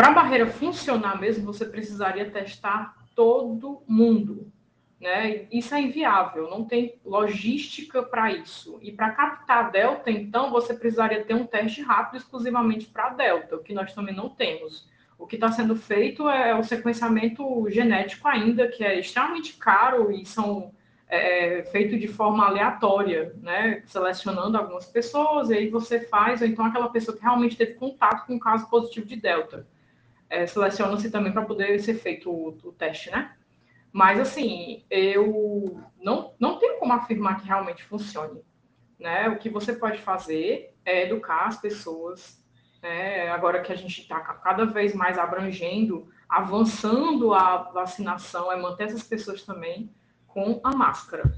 para a barreira funcionar mesmo, você precisaria testar todo mundo. Né? Isso é inviável, não tem logística para isso. E para captar a delta, então, você precisaria ter um teste rápido exclusivamente para a delta, o que nós também não temos. O que está sendo feito é o sequenciamento genético ainda, que é extremamente caro e são é, feito de forma aleatória, né? Selecionando algumas pessoas, e aí você faz, ou então aquela pessoa que realmente teve contato com um caso positivo de delta. É, Seleciona-se também para poder ser feito o, o teste, né? Mas, assim, eu não, não tenho como afirmar que realmente funcione. Né? O que você pode fazer é educar as pessoas. Né? Agora que a gente está cada vez mais abrangendo, avançando a vacinação, é manter essas pessoas também com a máscara.